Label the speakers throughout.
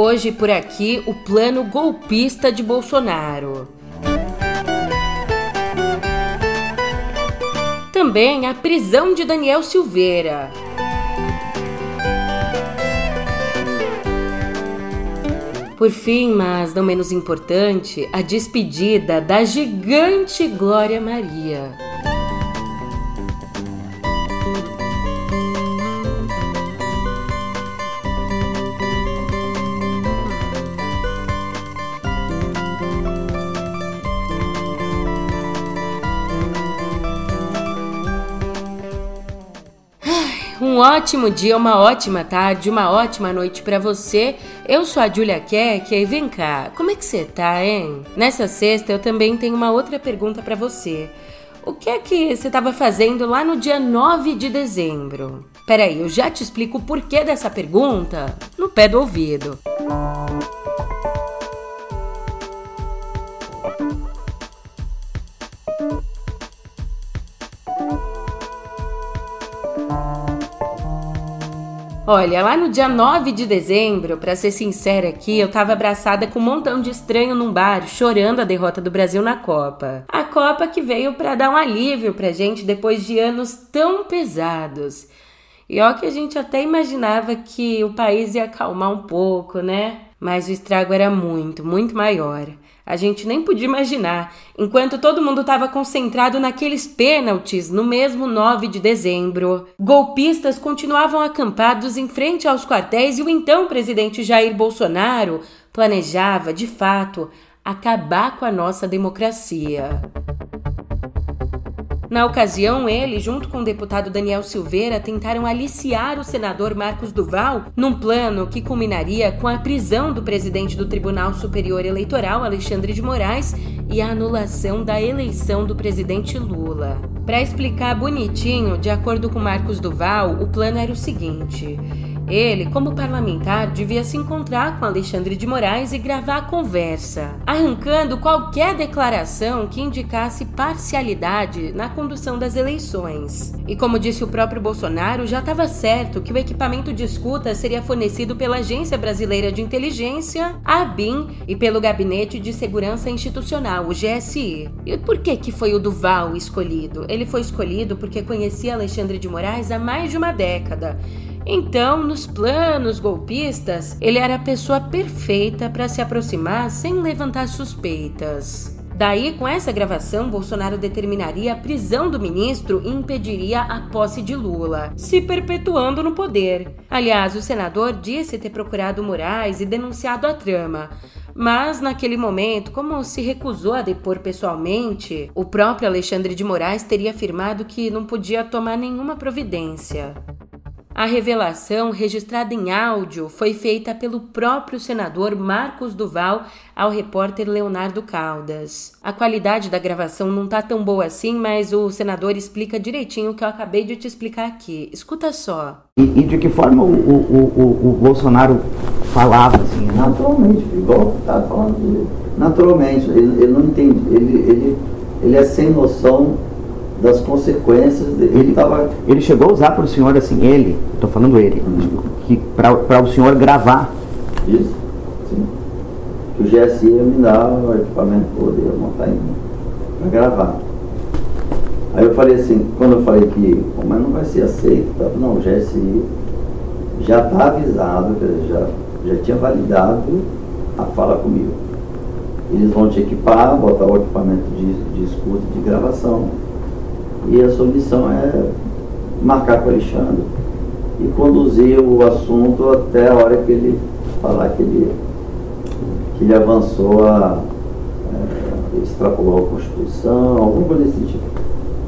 Speaker 1: Hoje por aqui o plano golpista de Bolsonaro. Também a prisão de Daniel Silveira. Por fim, mas não menos importante, a despedida da gigante Glória Maria. Um ótimo dia, uma ótima tarde, uma ótima noite para você. Eu sou a Julia Keck e vem cá, como é que você tá, hein? Nessa sexta eu também tenho uma outra pergunta para você. O que é que você estava fazendo lá no dia 9 de dezembro? Peraí, eu já te explico o porquê dessa pergunta no pé do ouvido. Olha, lá no dia 9 de dezembro, para ser sincera aqui, eu tava abraçada com um montão de estranho num bar, chorando a derrota do Brasil na Copa. A Copa que veio para dar um alívio pra gente depois de anos tão pesados. E ó que a gente até imaginava que o país ia acalmar um pouco, né? Mas o estrago era muito, muito maior. A gente nem podia imaginar, enquanto todo mundo estava concentrado naqueles pênaltis no mesmo 9 de dezembro. Golpistas continuavam acampados em frente aos quartéis e o então presidente Jair Bolsonaro planejava, de fato, acabar com a nossa democracia. Na ocasião, ele, junto com o deputado Daniel Silveira, tentaram aliciar o senador Marcos Duval num plano que culminaria com a prisão do presidente do Tribunal Superior Eleitoral, Alexandre de Moraes, e a anulação da eleição do presidente Lula. Para explicar bonitinho, de acordo com Marcos Duval, o plano era o seguinte: ele, como parlamentar, devia se encontrar com Alexandre de Moraes e gravar a conversa, arrancando qualquer declaração que indicasse parcialidade na condução das eleições. E como disse o próprio Bolsonaro, já estava certo que o equipamento de escuta seria fornecido pela Agência Brasileira de Inteligência, a ABIN, e pelo Gabinete de Segurança Institucional, o GSI. E por que que foi o Duval escolhido? Ele foi escolhido porque conhecia Alexandre de Moraes há mais de uma década então, nos planos golpistas, ele era a pessoa perfeita para se aproximar sem levantar suspeitas. Daí, com essa gravação, Bolsonaro determinaria a prisão do ministro e impediria a posse de Lula, se perpetuando no poder. Aliás, o senador disse ter procurado Moraes e denunciado a trama. Mas, naquele momento, como se recusou a depor pessoalmente, o próprio Alexandre de Moraes teria afirmado que não podia tomar nenhuma providência. A revelação, registrada em áudio, foi feita pelo próprio senador Marcos Duval ao repórter Leonardo Caldas. A qualidade da gravação não tá tão boa assim, mas o senador explica direitinho o que eu acabei de te explicar aqui. Escuta só.
Speaker 2: E, e de que forma o, o, o, o Bolsonaro falava assim?
Speaker 3: Né? Naturalmente, igual tá falando dele. Naturalmente, ele, ele não entende, ele, ele, ele é sem noção das consequências.
Speaker 2: Ele, tava... ele chegou a usar para o senhor, assim, ele, estou falando ele, uhum. que para o senhor gravar.
Speaker 3: Isso, sim. Que o GSI me dar o equipamento todo, ia montar em para gravar. Aí eu falei assim, quando eu falei que, mas não vai ser aceito, tá? não, o GSI já está avisado, já, já tinha validado a fala comigo. Eles vão te equipar, botar o equipamento de, de escuta de gravação e a sua missão é marcar com o Alexandre e conduzir o assunto até a hora que ele falar que ele, que ele avançou a é, a Constituição, alguma coisa desse tipo.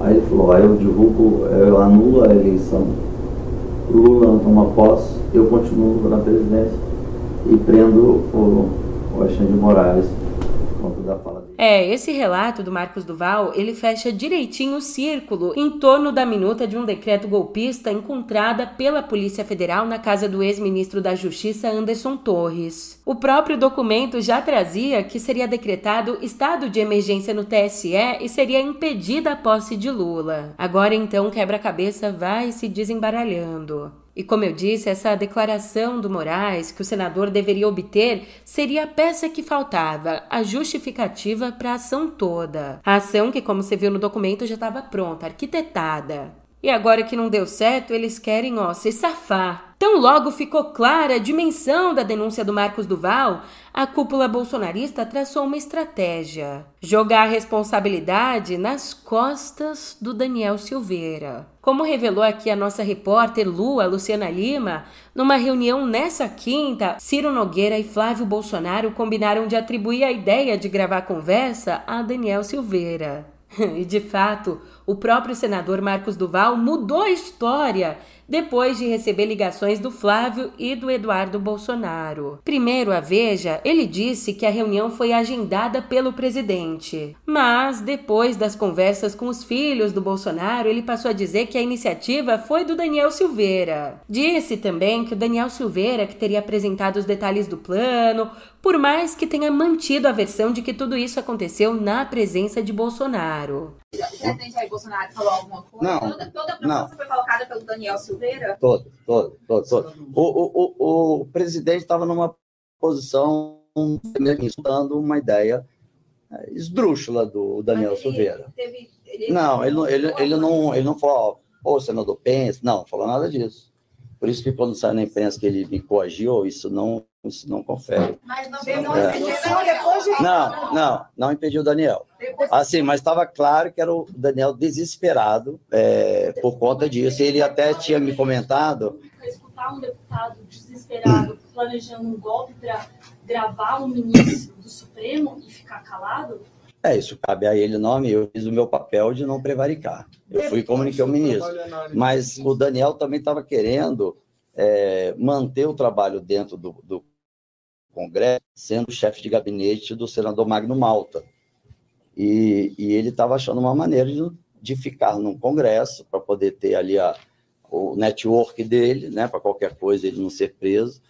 Speaker 3: Aí ele falou, aí eu divulgo, eu anulo a eleição, Lula não toma posse, eu continuo na presidência e prendo o, o Alexandre de Moraes.
Speaker 1: É, esse relato do Marcos Duval, ele fecha direitinho o círculo em torno da minuta de um decreto golpista encontrada pela Polícia Federal na casa do ex-ministro da Justiça Anderson Torres. O próprio documento já trazia que seria decretado estado de emergência no TSE e seria impedida a posse de Lula. Agora então quebra-cabeça vai se desembaralhando. E como eu disse, essa declaração do Moraes que o senador deveria obter seria a peça que faltava, a justificativa para a ação toda. A ação que, como você viu no documento, já estava pronta, arquitetada. E agora que não deu certo, eles querem, ó, se safar. Tão logo ficou clara a dimensão da denúncia do Marcos Duval, a cúpula bolsonarista traçou uma estratégia: jogar a responsabilidade nas costas do Daniel Silveira. Como revelou aqui a nossa repórter Lua Luciana Lima, numa reunião nessa quinta, Ciro Nogueira e Flávio Bolsonaro combinaram de atribuir a ideia de gravar a conversa a Daniel Silveira. E de fato, o próprio senador Marcos Duval mudou a história depois de receber ligações do Flávio e do Eduardo Bolsonaro. Primeiro, a Veja, ele disse que a reunião foi agendada pelo presidente. Mas, depois das conversas com os filhos do Bolsonaro, ele passou a dizer que a iniciativa foi do Daniel Silveira. Disse também que o Daniel Silveira que teria apresentado os detalhes do plano, por mais que tenha mantido a versão de que tudo isso aconteceu na presença de Bolsonaro.
Speaker 4: O presidente Jair Bolsonaro falou alguma coisa?
Speaker 3: Não,
Speaker 4: toda, toda a proposta
Speaker 3: não.
Speaker 4: foi colocada pelo Daniel Silveira?
Speaker 3: Todo, todo, todo, todo. O, o, o, o presidente estava numa posição, estudando uma ideia é, esdrúxula do Daniel
Speaker 4: ele
Speaker 3: Silveira.
Speaker 4: teve- ele-
Speaker 3: Não, ele, não- ele, ele, não, ele não falou, ô, senador, pensa. Não, falou nada disso. Por isso que quando sai na imprensa que ele me coagiu, isso não, isso não confere.
Speaker 4: Mas não
Speaker 3: É.
Speaker 4: de
Speaker 3: Não, não, não impediu o Daniel. Assim, mas estava claro que era o Daniel desesperado é, por conta disso. Ele até tinha me comentado
Speaker 5: escutar um deputado desesperado planejando um golpe para gravar um ministro do Supremo e ficar calado?
Speaker 3: É, isso cabe a ele, não a mim. Eu fiz o meu papel de não prevaricar. Eu fui e comuniquei ao ministro. Mas o Daniel também estava querendo é, manter o trabalho dentro do, do Congresso, sendo chefe de gabinete do senador Magno Malta. E, e ele estava achando uma maneira de, de ficar no Congresso, para poder ter ali a, o network dele, né, para qualquer coisa ele não ser preso.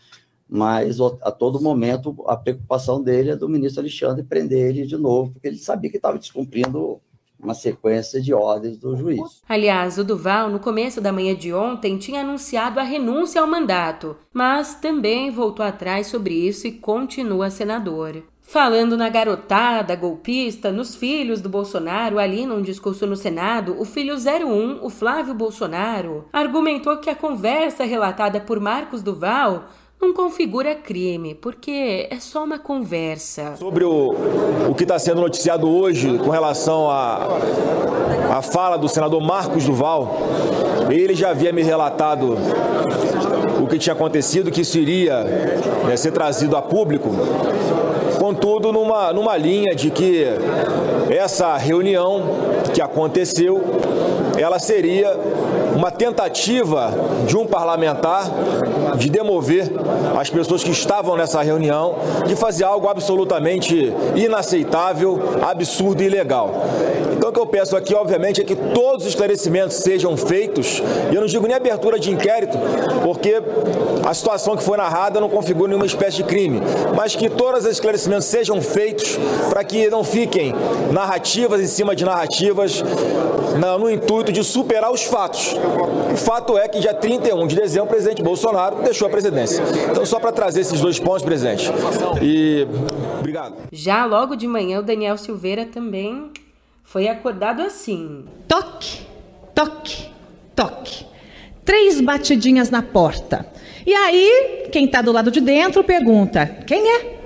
Speaker 3: Mas a todo momento a preocupação dele é do ministro Alexandre prender ele de novo, porque ele sabia que estava descumprindo uma sequência de ordens do juiz.
Speaker 1: Aliás, o Duval, no começo da manhã de ontem, tinha anunciado a renúncia ao mandato, mas também voltou atrás sobre isso e continua senador. Falando na garotada golpista, nos filhos do Bolsonaro, ali num discurso no Senado, o filho 01, o Flávio Bolsonaro, argumentou que a conversa relatada por Marcos Duval não configura crime, porque é só uma conversa.
Speaker 6: Sobre o, o que está sendo noticiado hoje com relação à a, fala do senador Marcos Duval, ele já havia me relatado o que tinha acontecido, que isso iria né, ser trazido a público, contudo, numa, numa linha de que essa reunião que aconteceu, ela seria uma tentativa de um parlamentar de demover as pessoas que estavam nessa reunião, de fazer algo absolutamente inaceitável, absurdo e ilegal. Então o que eu peço aqui, obviamente, é que todos os esclarecimentos sejam feitos, e eu não digo nem abertura de inquérito, porque a situação que foi narrada não configura nenhuma espécie de crime, mas que todos os esclarecimentos sejam feitos para que não fiquem narrativas em cima de narrativas na- no intuito de superar os fatos. O fato é que dia 31 de dezembro o presidente Bolsonaro deixou a presidência. Então só para trazer esses dois pontos, presidente. E obrigado.
Speaker 1: Já logo de manhã, o Daniel Silveira também foi acordado assim.
Speaker 7: Toque, toque, toque. Três batidinhas na porta. E aí, quem está do lado de dentro pergunta: quem é?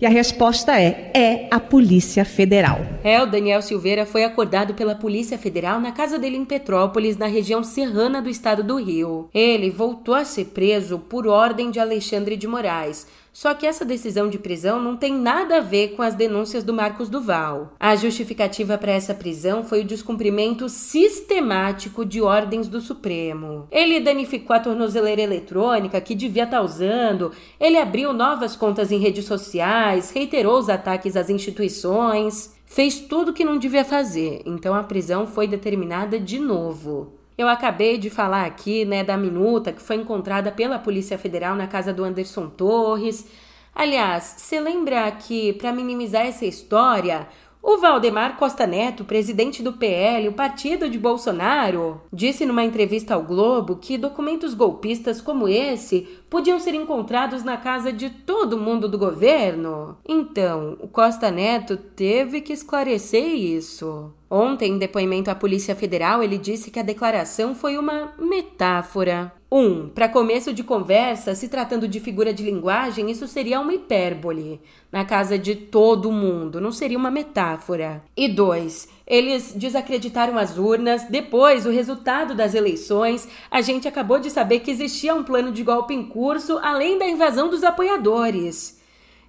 Speaker 7: E a resposta é: é a Polícia Federal.
Speaker 1: É, o Daniel Silveira foi acordado pela Polícia Federal na casa dele em Petrópolis, na região serrana do estado do Rio. Ele voltou a ser preso por ordem de Alexandre de Moraes. Só que essa decisão de prisão não tem nada a ver com as denúncias do Marcos Duval. A justificativa para essa prisão foi o descumprimento sistemático de ordens do Supremo. Ele danificou a tornozeleira eletrônica que devia estar usando, ele abriu novas contas em redes sociais, reiterou os ataques às instituições fez tudo o que não devia fazer, então a prisão foi determinada de novo. Eu acabei de falar aqui, né, da minuta que foi encontrada pela Polícia Federal na casa do Anderson Torres. Aliás, você lembra que para minimizar essa história, O Valdemar Costa Neto, presidente do PL, o partido de Bolsonaro, disse numa entrevista ao Globo que documentos golpistas como esse podiam ser encontrados na casa de todo mundo do governo. Então, o Costa Neto teve que esclarecer isso. Ontem, em depoimento à Polícia Federal, ele disse que a declaração foi uma metáfora. 1. Um, para começo de conversa, se tratando de figura de linguagem, isso seria uma hipérbole. Na casa de todo mundo, não seria uma metáfora. E 2. Eles desacreditaram as urnas. Depois, o resultado das eleições, a gente acabou de saber que existia um plano de golpe em curso, além da invasão dos apoiadores.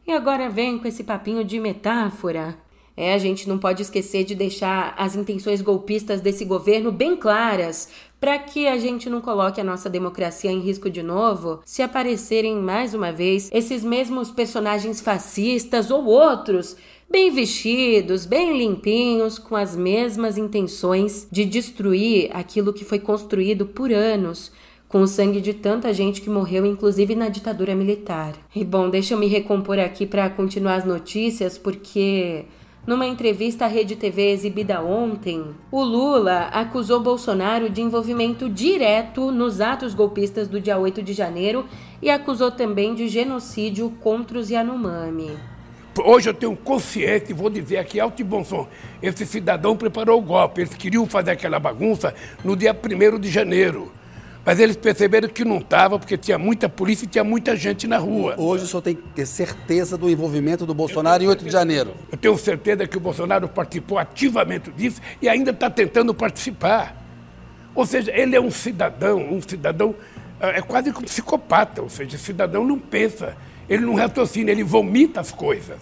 Speaker 1: E agora vem com esse papinho de metáfora. É, a gente não pode esquecer de deixar as intenções golpistas desse governo bem claras, para que a gente não coloque a nossa democracia em risco de novo se aparecerem mais uma vez esses mesmos personagens fascistas ou outros bem vestidos, bem limpinhos, com as mesmas intenções de destruir aquilo que foi construído por anos com o sangue de tanta gente que morreu, inclusive na ditadura militar. E bom, deixa eu me recompor aqui para continuar as notícias, porque numa entrevista à Rede TV exibida ontem, o Lula acusou Bolsonaro de envolvimento direto nos atos golpistas do dia 8 de janeiro e acusou também de genocídio contra os Yanomami.
Speaker 8: Hoje eu tenho consciência e vou dizer aqui alto e bom som. Esse cidadão preparou o golpe. Eles queriam fazer aquela bagunça no dia 1 de janeiro. Mas eles perceberam que não estava, porque tinha muita polícia e tinha muita gente na rua.
Speaker 9: Hoje o senhor tem certeza do envolvimento do Bolsonaro em 8 de janeiro?
Speaker 8: Eu tenho certeza que o Bolsonaro participou ativamente disso e ainda está tentando participar. Ou seja, ele é um cidadão, um cidadão é, é quase como um psicopata, ou seja, o cidadão não pensa, ele não raciocina, ele vomita as coisas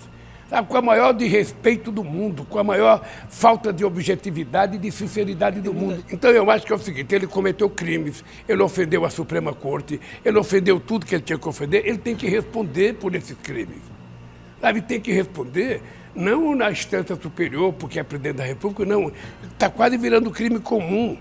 Speaker 8: sabe, com a maior desrespeito do mundo, com a maior falta de objetividade e de sinceridade do mundo. Então eu acho que é o seguinte, ele cometeu crimes, ele ofendeu a Suprema Corte, ele ofendeu tudo que ele tinha que ofender, ele tem que responder por esses crimes. Sabe, tem que responder não na instância superior, porque é presidente da República, não. Está quase virando crime comum.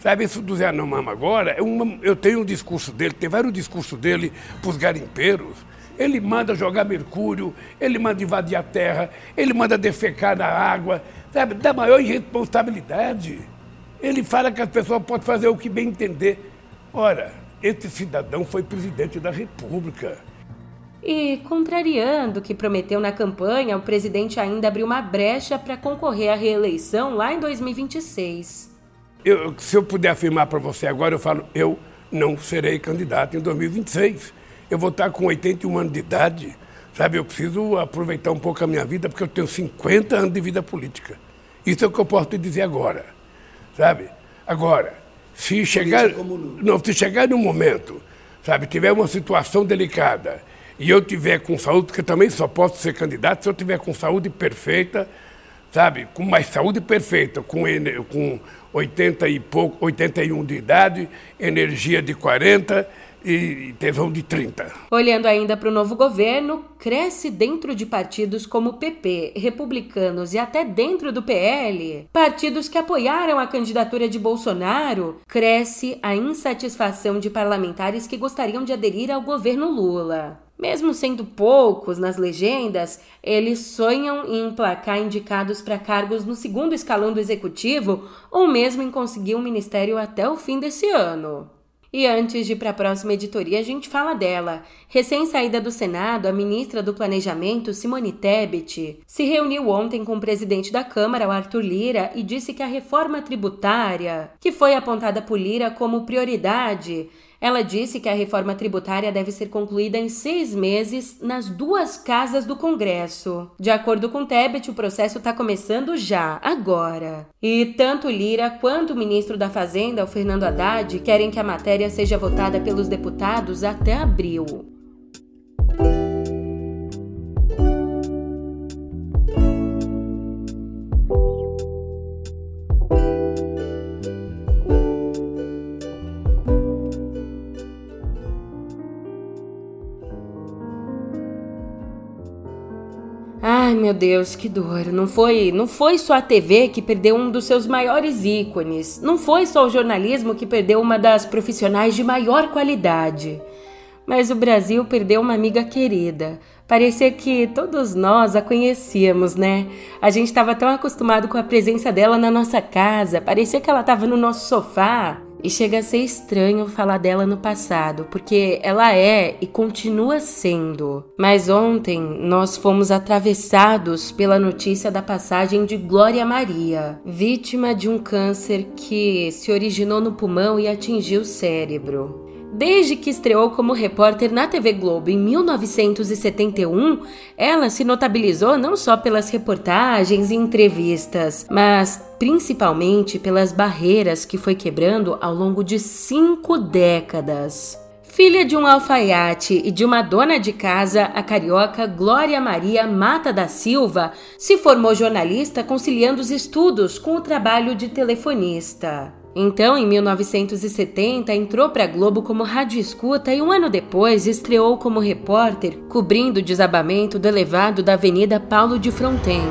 Speaker 8: Sabe, isso do Zé Namama agora, é uma, eu tenho um discurso dele, tem vários discursos dele para os garimpeiros, ele manda jogar mercúrio, ele manda invadir a terra, ele manda defecar na água, sabe? Da maior irresponsabilidade. Ele fala que as pessoas podem fazer o que bem entender. Ora, esse cidadão foi presidente da República.
Speaker 1: E, contrariando o que prometeu na campanha, o presidente ainda abriu uma brecha para concorrer à reeleição lá em 2026.
Speaker 8: Eu, se eu puder afirmar para você agora, eu falo: eu não serei candidato em 2026 eu vou estar com 81 anos de idade, sabe? Eu preciso aproveitar um pouco a minha vida, porque eu tenho 50 anos de vida política. Isso é o que eu posso te dizer agora, sabe? Agora, se chegar, não, se chegar num momento, sabe, tiver uma situação delicada e eu tiver com saúde, porque também só posso ser candidato se eu tiver com saúde perfeita, sabe, com mais saúde perfeita, com, com 80 e pouco, 81 de idade, energia de 40 e tesão de 30.
Speaker 1: Olhando ainda para o novo governo, cresce dentro de partidos como PP, republicanos e até dentro do PL, partidos que apoiaram a candidatura de Bolsonaro, cresce a insatisfação de parlamentares que gostariam de aderir ao governo Lula. Mesmo sendo poucos nas legendas, eles sonham em emplacar indicados para cargos no segundo escalão do executivo ou mesmo em conseguir um ministério até o fim desse ano. E antes de ir para a próxima editoria, a gente fala dela. Recém-saída do Senado, a ministra do Planejamento, Simone Tebet, se reuniu ontem com o presidente da Câmara, Arthur Lira, e disse que a reforma tributária, que foi apontada por Lira como prioridade, ela disse que a reforma tributária deve ser concluída em seis meses nas duas casas do Congresso. De acordo com Tebet, o processo está começando já, agora. E tanto Lira quanto o ministro da Fazenda, o Fernando Haddad, querem que a matéria seja votada pelos deputados até abril. Ai, meu Deus, que dor. Não foi, não foi só a TV que perdeu um dos seus maiores ícones. Não foi só o jornalismo que perdeu uma das profissionais de maior qualidade. Mas o Brasil perdeu uma amiga querida. Parecia que todos nós a conhecíamos, né? A gente estava tão acostumado com a presença dela na nossa casa, parecia que ela estava no nosso sofá. E chega a ser estranho falar dela no passado, porque ela é e continua sendo. Mas ontem nós fomos atravessados pela notícia da passagem de Glória Maria, vítima de um câncer que se originou no pulmão e atingiu o cérebro. Desde que estreou como repórter na TV Globo em 1971, ela se notabilizou não só pelas reportagens e entrevistas, mas principalmente pelas barreiras que foi quebrando ao longo de cinco décadas. Filha de um alfaiate e de uma dona de casa, a carioca Glória Maria Mata da Silva se formou jornalista conciliando os estudos com o trabalho de telefonista. Então, em 1970, entrou para a Globo como rádio escuta e um ano depois estreou como repórter, cobrindo o desabamento do elevado da Avenida Paulo de Fronten.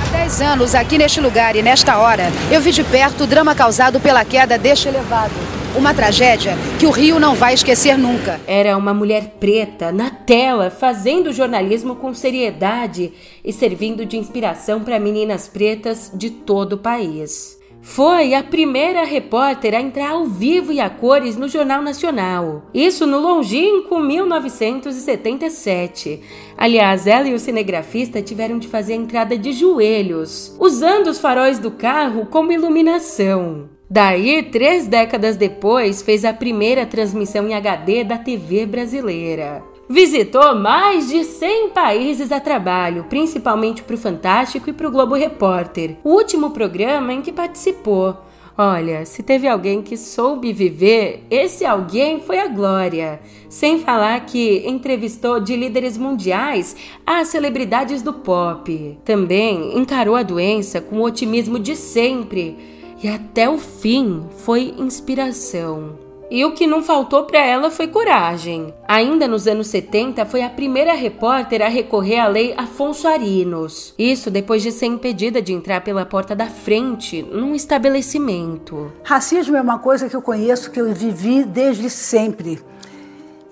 Speaker 10: Há 10 anos, aqui neste lugar e nesta hora, eu vi de perto o drama causado pela queda deste elevado. Uma tragédia que o Rio não vai esquecer nunca.
Speaker 1: Era uma mulher preta na tela, fazendo jornalismo com seriedade e servindo de inspiração para meninas pretas de todo o país. Foi a primeira repórter a entrar ao vivo e a cores no Jornal Nacional. Isso no longínquo 1977. Aliás, ela e o cinegrafista tiveram de fazer a entrada de joelhos, usando os faróis do carro como iluminação. Daí, três décadas depois, fez a primeira transmissão em HD da TV brasileira. Visitou mais de 100 países a trabalho, principalmente para o Fantástico e para o Globo Repórter, o último programa em que participou. Olha, se teve alguém que soube viver, esse alguém foi a Glória. Sem falar que entrevistou de líderes mundiais a celebridades do pop. Também encarou a doença com o otimismo de sempre e até o fim foi inspiração. E o que não faltou para ela foi coragem. Ainda nos anos 70, foi a primeira repórter a recorrer à lei Afonso Arinos. Isso depois de ser impedida de entrar pela porta da frente num estabelecimento.
Speaker 11: Racismo é uma coisa que eu conheço, que eu vivi desde sempre.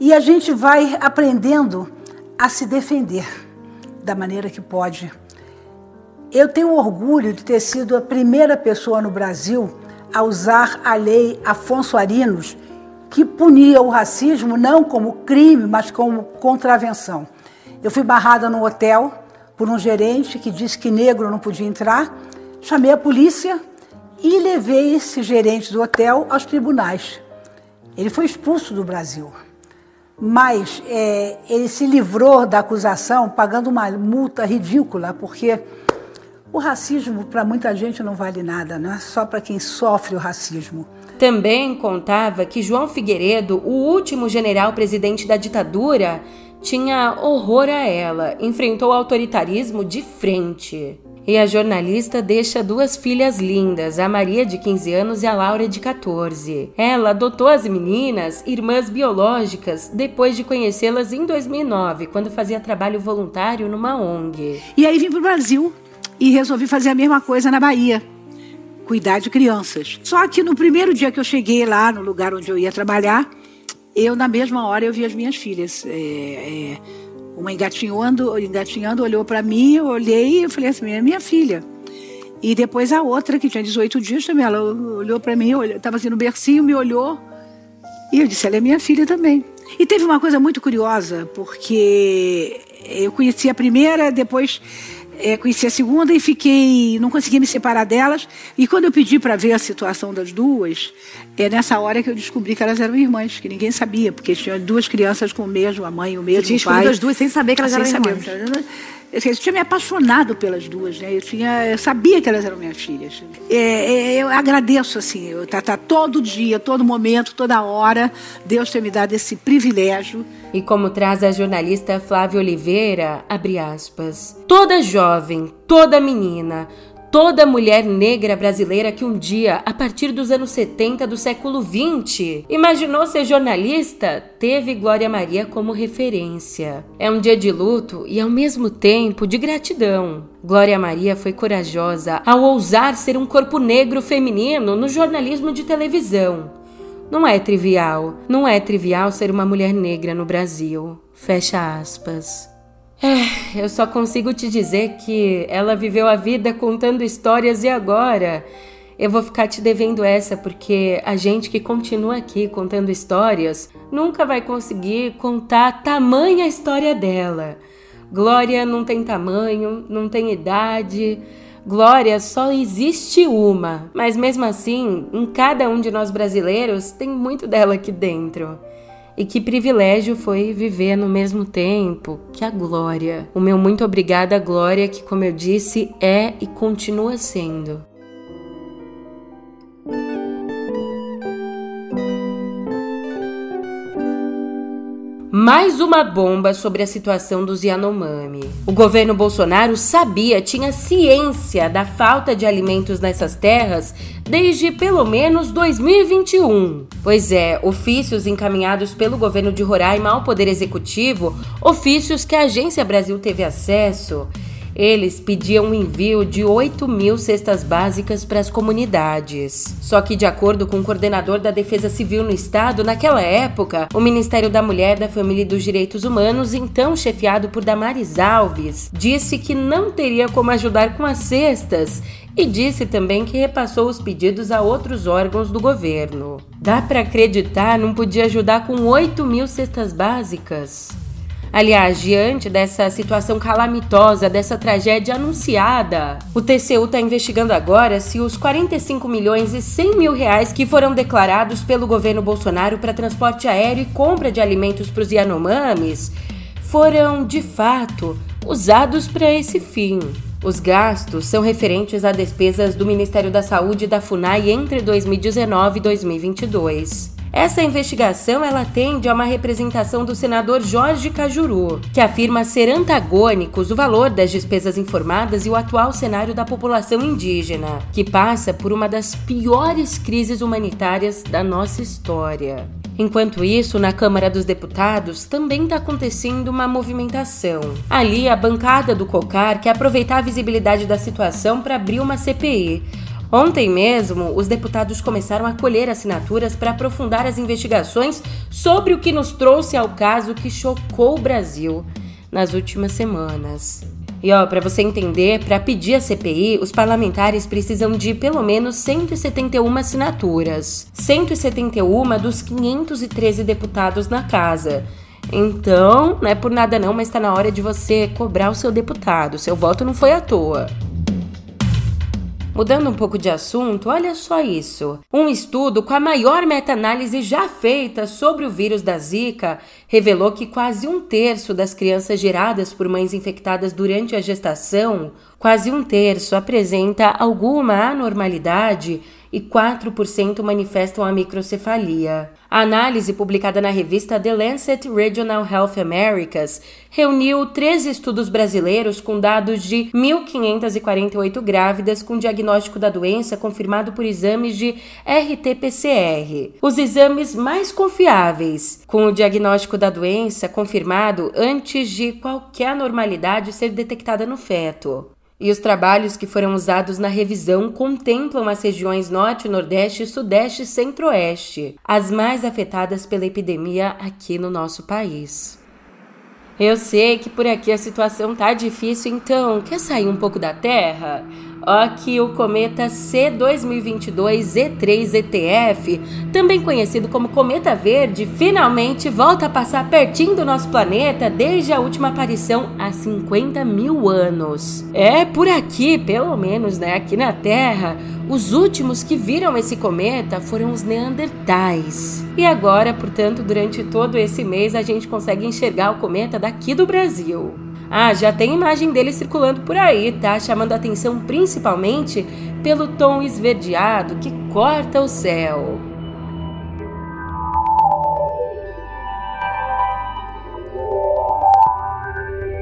Speaker 11: E a gente vai aprendendo a se defender da maneira que pode. Eu tenho orgulho de ter sido a primeira pessoa no Brasil a usar a lei Afonso Arinos que punia o racismo não como crime, mas como contravenção. Eu fui barrada no hotel por um gerente que disse que negro não podia entrar. Chamei a polícia e levei esse gerente do hotel aos tribunais. Ele foi expulso do Brasil. Mas é, ele se livrou da acusação pagando uma multa ridícula, porque o racismo para muita gente não vale nada, não é só para quem sofre o racismo.
Speaker 1: Também contava que João Figueiredo, o último general presidente da ditadura, tinha horror a ela, enfrentou o autoritarismo de frente. E a jornalista deixa duas filhas lindas, a Maria de 15 anos e a Laura de 14. Ela adotou as meninas, irmãs biológicas, depois de conhecê-las em 2009, quando fazia trabalho voluntário numa ONG.
Speaker 11: E aí vim para o Brasil e resolvi fazer a mesma coisa na Bahia cuidar de crianças. Só que no primeiro dia que eu cheguei lá, no lugar onde eu ia trabalhar, eu, na mesma hora, eu vi as minhas filhas. É, é, uma engatinhando, engatinhando olhou para mim, eu olhei e falei assim, é minha filha. E depois a outra, que tinha 18 dias também, ela olhou para mim, estava assim no bercinho, me olhou. E eu disse, ela é minha filha também. E teve uma coisa muito curiosa, porque eu conheci a primeira, depois é, conheci a segunda e fiquei, não consegui me separar delas. E quando eu pedi para ver a situação das duas, é nessa hora que eu descobri que elas eram irmãs, que ninguém sabia, porque tinham duas crianças com o mesmo, a mãe e o mesmo Você tinha pai.
Speaker 10: as duas sem saber que elas eram irmãs.
Speaker 11: Saber. Eu, eu tinha me apaixonado pelas duas, né? Eu, tinha, eu sabia que elas eram minhas filhas. É, é, eu agradeço, assim, eu, tá, tá todo dia, todo momento, toda hora, Deus ter me dado esse privilégio.
Speaker 1: E como traz a jornalista Flávia Oliveira, abre aspas, toda jovem, toda menina, toda mulher negra brasileira que um dia, a partir dos anos 70 do século 20, imaginou ser jornalista, teve Glória Maria como referência. É um dia de luto e ao mesmo tempo de gratidão. Glória Maria foi corajosa ao ousar ser um corpo negro feminino no jornalismo de televisão Não é trivial. Não é trivial ser uma mulher negra no Brasil. Fecha aspas. É, eu só consigo te dizer que ela viveu a vida contando histórias e agora eu vou ficar te devendo essa porque a gente que continua aqui contando histórias nunca vai conseguir contar tamanha história dela. Glória não tem tamanho, não tem idade. Glória só existe uma, mas mesmo assim, em cada um de nós brasileiros tem muito dela aqui dentro. E que privilégio foi viver no mesmo tempo que a Glória. O meu muito obrigada, Glória, que, como eu disse, é e continua sendo. Mais uma bomba sobre a situação dos Yanomami. O governo Bolsonaro sabia, tinha ciência da falta de alimentos nessas terras desde pelo menos 2021. Pois é, ofícios encaminhados pelo governo de Roraima ao Poder Executivo, ofícios que a Agência Brasil teve acesso, eles pediam o envio de 8 mil cestas básicas para as comunidades. Só que, de acordo com o coordenador da Defesa Civil no estado, naquela época, o Ministério da Mulher, da Família e dos Direitos Humanos, então chefiado por Damares Alves, disse que não teria como ajudar com as cestas e disse também que repassou os pedidos a outros órgãos do governo. Dá para acreditar, não podia ajudar com 8 mil cestas básicas? Aliás, diante dessa situação calamitosa, dessa tragédia anunciada, o TCU está investigando agora se os 45 milhões e 100 mil reais que foram declarados pelo governo Bolsonaro para transporte aéreo e compra de alimentos para os Yanomamis foram, de fato, usados para esse fim. Os gastos são referentes a despesas do Ministério da Saúde e da FUNAI entre 2019 e 2022. Essa investigação ela atende a uma representação do senador Jorge Cajuru, que afirma ser antagônicos o valor das despesas informadas e o atual cenário da população indígena, que passa por uma das piores crises humanitárias da nossa história. Enquanto isso, na Câmara dos Deputados também está acontecendo uma movimentação. Ali, a bancada do COCAR quer aproveitar a visibilidade da situação para abrir uma CPI Ontem mesmo, os deputados começaram a colher assinaturas para aprofundar as investigações sobre o que nos trouxe ao caso que chocou o Brasil nas últimas semanas. E ó, para você entender, para pedir a CPI, os parlamentares precisam de pelo menos 171 assinaturas. 171 dos 513 deputados na casa. Então, não é por nada não, mas está na hora de você cobrar o seu deputado. Seu voto não foi à toa. Mudando um pouco de assunto, olha só isso. Um estudo com a maior meta-análise já feita sobre o vírus da Zika revelou que quase um terço das crianças geradas por mães infectadas durante a gestação, quase um terço apresenta alguma anormalidade e 4% manifestam a microcefalia. A análise publicada na revista The Lancet Regional Health Americas reuniu três estudos brasileiros com dados de 1.548 grávidas com diagnóstico da doença confirmado por exames de RT-PCR, os exames mais confiáveis, com o diagnóstico da doença confirmado antes de qualquer anormalidade ser detectada no feto. E os trabalhos que foram usados na revisão contemplam as regiões Norte, Nordeste, Sudeste e Centro-Oeste, as mais afetadas pela epidemia aqui no nosso país. Eu sei que por aqui a situação tá difícil, então quer sair um pouco da Terra? Que o cometa C2022-Z3-ETF, também conhecido como cometa verde, finalmente volta a passar pertinho do nosso planeta desde a última aparição há 50 mil anos. É por aqui, pelo menos, né, aqui na Terra, os últimos que viram esse cometa foram os Neandertais. E agora, portanto, durante todo esse mês a gente consegue enxergar o cometa daqui do Brasil. Ah, já tem imagem dele circulando por aí, tá? Chamando atenção principalmente pelo tom esverdeado que corta o céu.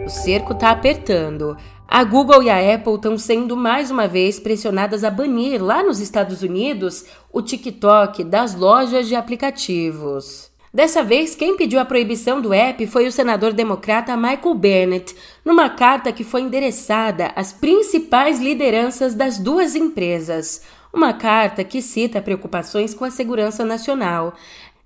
Speaker 1: O cerco tá apertando. A Google e a Apple estão sendo mais uma vez pressionadas a banir lá nos Estados Unidos o TikTok das lojas de aplicativos. Dessa vez, quem pediu a proibição do app foi o senador democrata Michael Bennett, numa carta que foi endereçada às principais lideranças das duas empresas. uma carta que cita preocupações com a segurança nacional.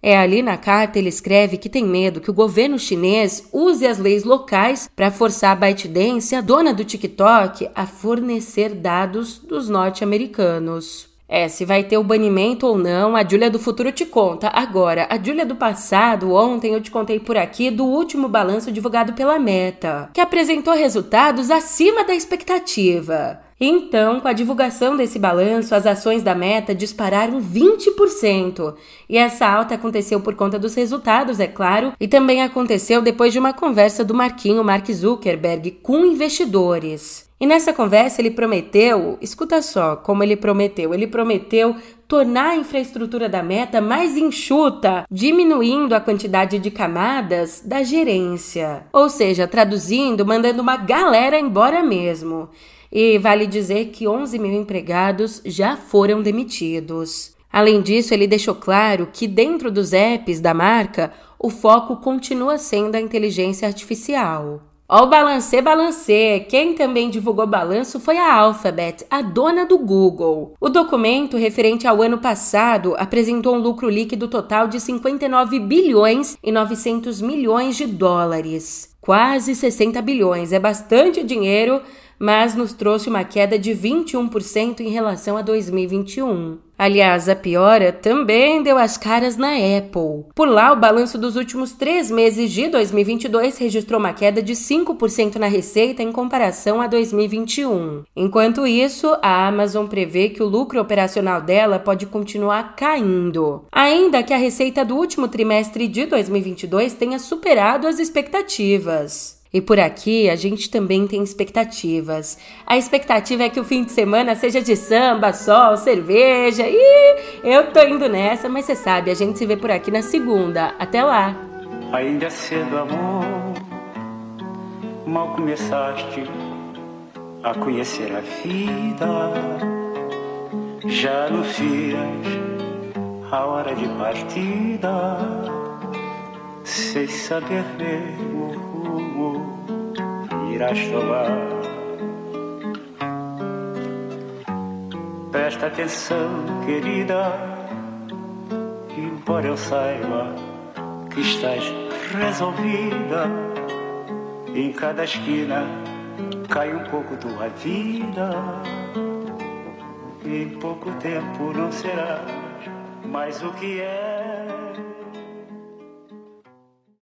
Speaker 1: É ali na carta ele escreve que tem medo que o governo chinês use as leis locais para forçar a ByteDance, a dona do TikTok, a fornecer dados dos norte-americanos. É, se vai ter o banimento ou não, a Júlia do futuro te conta. Agora, a Júlia do passado, ontem eu te contei por aqui do último balanço divulgado pela Meta, que apresentou resultados acima da expectativa. Então, com a divulgação desse balanço, as ações da Meta dispararam 20%. E essa alta aconteceu por conta dos resultados, é claro, e também aconteceu depois de uma conversa do Marquinho Mark Zuckerberg com investidores. E nessa conversa ele prometeu, escuta só como ele prometeu, ele prometeu tornar a infraestrutura da meta mais enxuta, diminuindo a quantidade de camadas da gerência. Ou seja, traduzindo, mandando uma galera embora mesmo. E vale dizer que 11 mil empregados já foram demitidos. Além disso, ele deixou claro que dentro dos apps da marca, o foco continua sendo a inteligência artificial. Ó, o balancê, balancê. Quem também divulgou balanço foi a Alphabet, a dona do Google. O documento referente ao ano passado apresentou um lucro líquido total de 59 bilhões e 900 milhões de dólares. Quase 60 bilhões, é bastante dinheiro mas nos trouxe uma queda de 21% em relação a 2021. Aliás, a piora também deu as caras na Apple. Por lá, o balanço dos últimos três meses de 2022 registrou uma queda de 5% na receita em comparação a 2021. Enquanto isso, a Amazon prevê que o lucro operacional dela pode continuar caindo, ainda que a receita do último trimestre de 2022 tenha superado as expectativas. E por aqui a gente também tem expectativas. A expectativa é que o fim de semana seja de samba, sol, cerveja. E eu tô indo nessa, mas você sabe, a gente se vê por aqui na segunda. Até lá.
Speaker 12: Ainda cedo, amor. Mal começaste a conhecer a vida. Já anuncias a hora de partida. Sem saber mesmo irás tomar. Presta atenção, querida, embora eu saiba que estás resolvida. Em cada esquina cai um pouco tua vida. Em pouco tempo não serás mais o que é.